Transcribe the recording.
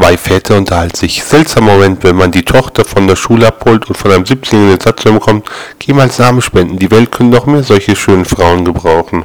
Zwei Väter unterhalten sich. Seltsamer Moment, wenn man die Tochter von der Schule abholt und von einem 17-Jährigen den Satz bekommt, geh mal Samen spenden, die Welt könnte noch mehr solche schönen Frauen gebrauchen.